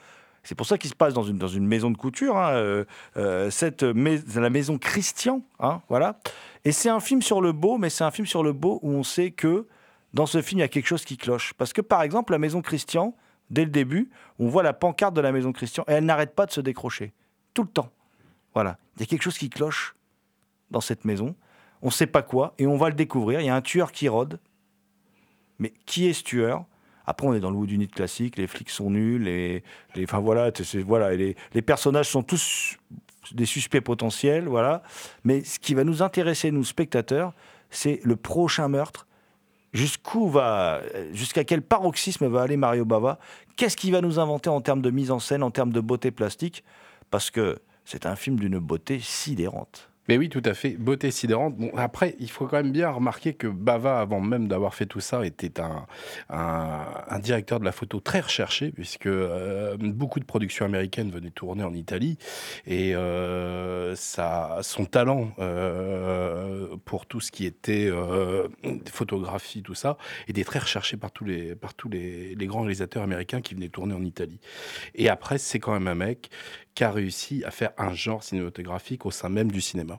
C'est pour ça qu'il se passe dans une, dans une maison de couture, hein, euh, euh, cette mais- la maison Christian, hein, voilà. Et c'est un film sur le beau, mais c'est un film sur le beau où on sait que dans ce film, il y a quelque chose qui cloche. Parce que par exemple, la maison Christian, dès le début, on voit la pancarte de la maison Christian et elle n'arrête pas de se décrocher. Tout le temps. Voilà. Il y a quelque chose qui cloche dans cette maison. On ne sait pas quoi et on va le découvrir. Il y a un tueur qui rôde. Mais qui est ce tueur? Après, on est dans le Wood Unit classique. Les flics sont nuls. Les, les, enfin, voilà, voilà, les personnages sont tous des suspects potentiels. Voilà. Mais ce qui va nous intéresser, nous, spectateurs, c'est le prochain meurtre jusqu'à quel paroxysme va aller Mario Bava? Qu'est-ce qu'il va nous inventer en termes de mise en scène, en termes de beauté plastique? Parce que c'est un film d'une beauté sidérante. Mais oui, tout à fait. Beauté sidérante. Bon, après, il faut quand même bien remarquer que Bava, avant même d'avoir fait tout ça, était un, directeur de la photo très recherché, puisque euh, beaucoup de productions américaines venaient tourner en Italie. Et euh, son talent euh, pour tout ce qui était photographie, tout ça, était très recherché par tous, les grands réalisateurs américains qui venaient tourner en Italie. Et après, c'est quand même un mec qui a réussi à faire un genre cinématographique au sein même du cinéma.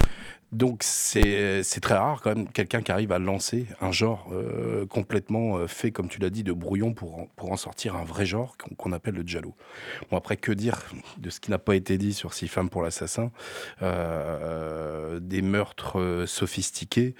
Donc c'est c'est très rare quand même quelqu'un qui arrive à lancer un genre euh, complètement euh, fait, comme tu l'as dit, de brouillon pour en, pour en sortir un vrai genre qu'on appelle le giallo. Bon après que dire de ce qui n'a pas été dit sur Six femmes pour l'assassin, euh, des meurtres euh, sophistiqués,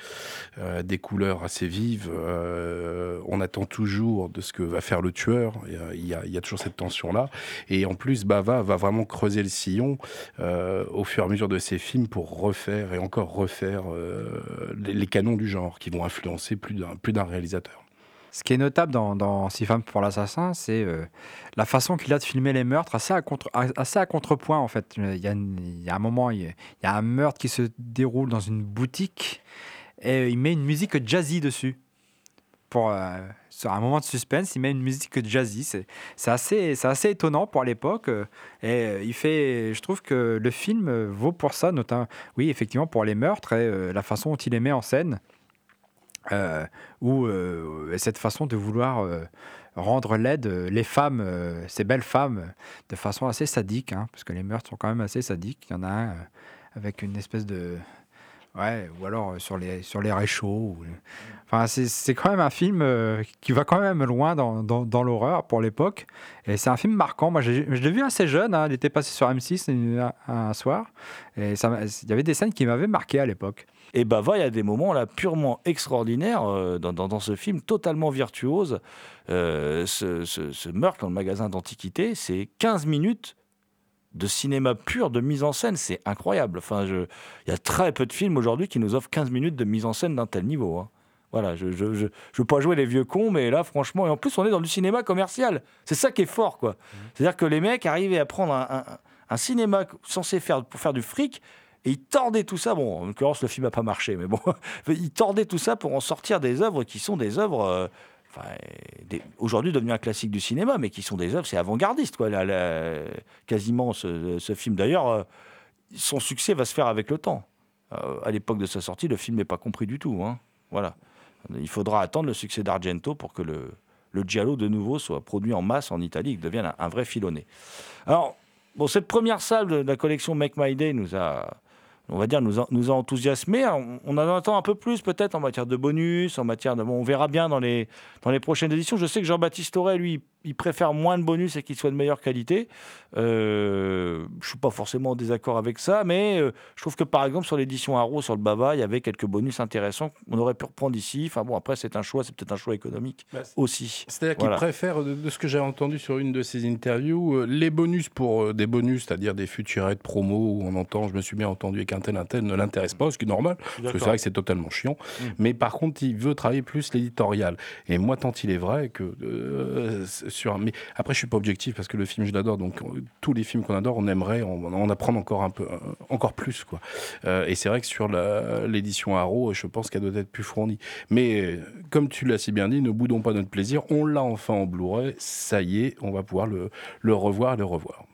euh, des couleurs assez vives. euh, on attend toujours de ce que va faire le tueur. Il y a- il y a, toujours cette tension là. Et en plus, Bava va vraiment creuser le sillon euh, au fur et à mesure de ses films pour refaire et encore refaire euh, les, canons du genre qui vont influencer plus d'un réalisateur. Ce qui est notable dans, dans Six femmes pour l'assassin, c'est euh, la façon qu'il a de filmer les meurtres, assez à, contrepoint en fait. Il y, a, une- il y a un moment, il y a, un meurtre qui se déroule dans une boutique et il met une musique jazzy dessus. Pour, euh, un moment de suspense, il met une musique jazzy. C'est assez, assez étonnant pour l'époque. euh, Et euh, il fait, je trouve que le film euh, vaut pour ça, notamment, oui, effectivement, pour les meurtres et la façon dont il les met en scène ou cette façon de vouloir rendre laide les femmes, ces belles femmes, de façon assez sadique, hein, parce que les meurtres sont quand même assez sadiques. Il y en a un avec une espèce de... Ouais, ou alors euh, sur les, sur les réchauds. ou- Enfin, c'est quand même un film euh, qui va quand même loin dans, dans, dans l'horreur pour l'époque. Et c'est un film marquant. Moi, je l'ai vu assez jeune. hein. Il était passé sur M6 un, soir. Et il y avait des scènes qui m'avaient marqué à l'époque. Et Bava, il y a des moments là purement extraordinaires euh, dans, dans- ce film, totalement virtuose. Euh, ce- ce meurtre dans le magasin d'antiquité, c'est 15 minutes de cinéma pur, de mise en scène. C'est incroyable. Enfin, je- il y a très peu de films aujourd'hui qui nous offrent 15 minutes de mise en scène d'un tel niveau. hein. Voilà, je ne je, je, je veux pas jouer les vieux cons, mais là, franchement, et en plus, on est dans du cinéma commercial. C'est ça qui est fort, quoi. C'est-à-dire que les mecs arrivaient à prendre un, un- un cinéma censé faire pour faire du fric, et ils tordaient tout ça. Bon, en l'occurrence, le film n'a pas marché, mais bon, (laughs) ils tordaient tout ça pour en sortir des œuvres qui sont des œuvres. Aujourd'hui devenues un classique du cinéma, mais qui sont des œuvres, c'est avant-gardiste, quoi. quasiment ce, film. D'ailleurs, euh, son succès va se faire avec le temps. Euh, à l'époque de sa sortie, le film n'est pas compris du tout. hein. Voilà. Il faudra attendre le succès d'Argento pour que le, le Giallo de nouveau soit produit en masse en Italie, qu'il devienne un, un vrai filonné. Alors, bon, cette première salle de la collection Make My Day nous a, on va dire, nous a, enthousiasmés. On- en attend un peu plus peut-être en matière de bonus, en matière de... Bon, on verra bien dans les, dans les prochaines éditions. Je sais que Jean-Baptiste Aurel, lui, il préfère moins de bonus et qu'il soit de meilleure qualité. Euh, je suis pas forcément en désaccord avec ça, mais euh, je trouve que par exemple sur l'édition Haro, sur le Bava, il y avait quelques bonus intéressants qu'on aurait pu reprendre ici. Enfin bon, après c'est un choix, c'est peut-être un choix économique Bah, aussi. C'est-à-dire Voilà. qu'il préfère, de, de ce que j'ai entendu sur une de ses interviews, euh, les bonus pour des bonus, c'est-à-dire des futurettes promo où on entend, je me suis bien entendu avec un tel, un tel, ne l'intéresse pas, ce qui est normal, parce que c'est vrai que c'est totalement chiant. Mm. Mais par contre, il veut travailler plus l'éditorial. Et moi, tant il est vrai que sur. Mais après, je suis pas objectif parce que le film, je l'adore. Donc, euh, tous les films qu'on adore, on aimerait en, en apprendre encore un peu, euh, encore plus, quoi. Euh, et c'est vrai que sur l'édition Haro, je pense qu'elle doit être plus fournie. Mais comme tu l'as si bien dit, ne boudons pas notre plaisir. On l'a enfin en Blu-ray. Ça y est, on va pouvoir le, le revoir le revoir.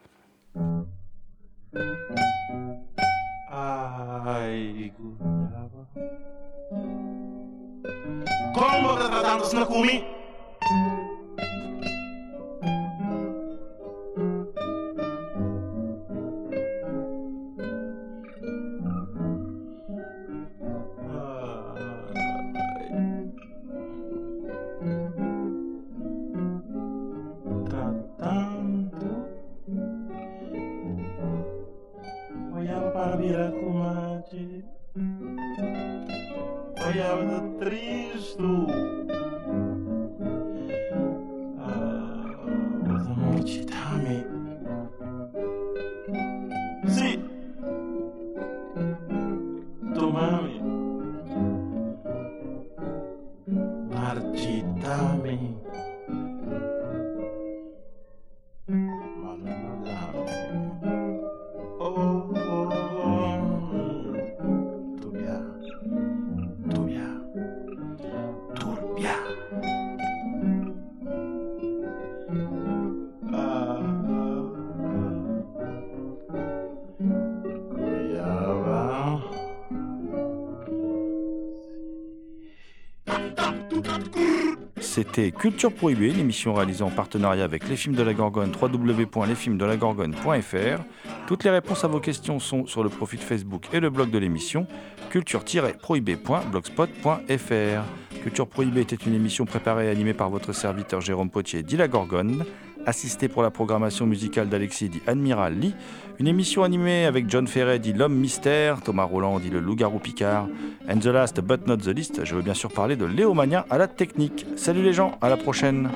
Culture Prohibée, l'émission réalisée en partenariat avec Les Films de la Gorgone, www.lesfilmsdelagorgone.fr. Toutes les réponses à vos questions sont sur le profil Facebook et le blog de l'émission, culture-prohibée.blogspot.fr. Culture Prohibée était une émission préparée et animée par votre serviteur Jérôme Potier, dit la Gorgone, assisté pour la programmation musicale d'Alexis, dit Admiral Lee, une émission animée avec John Ferret, dit L'Homme Mystère, Thomas Roland, dit Le Loup-Garou Picard, and the last but not the least, je veux bien sûr parler de Léo Magnin à la technique. Salut les gens, à la prochaine.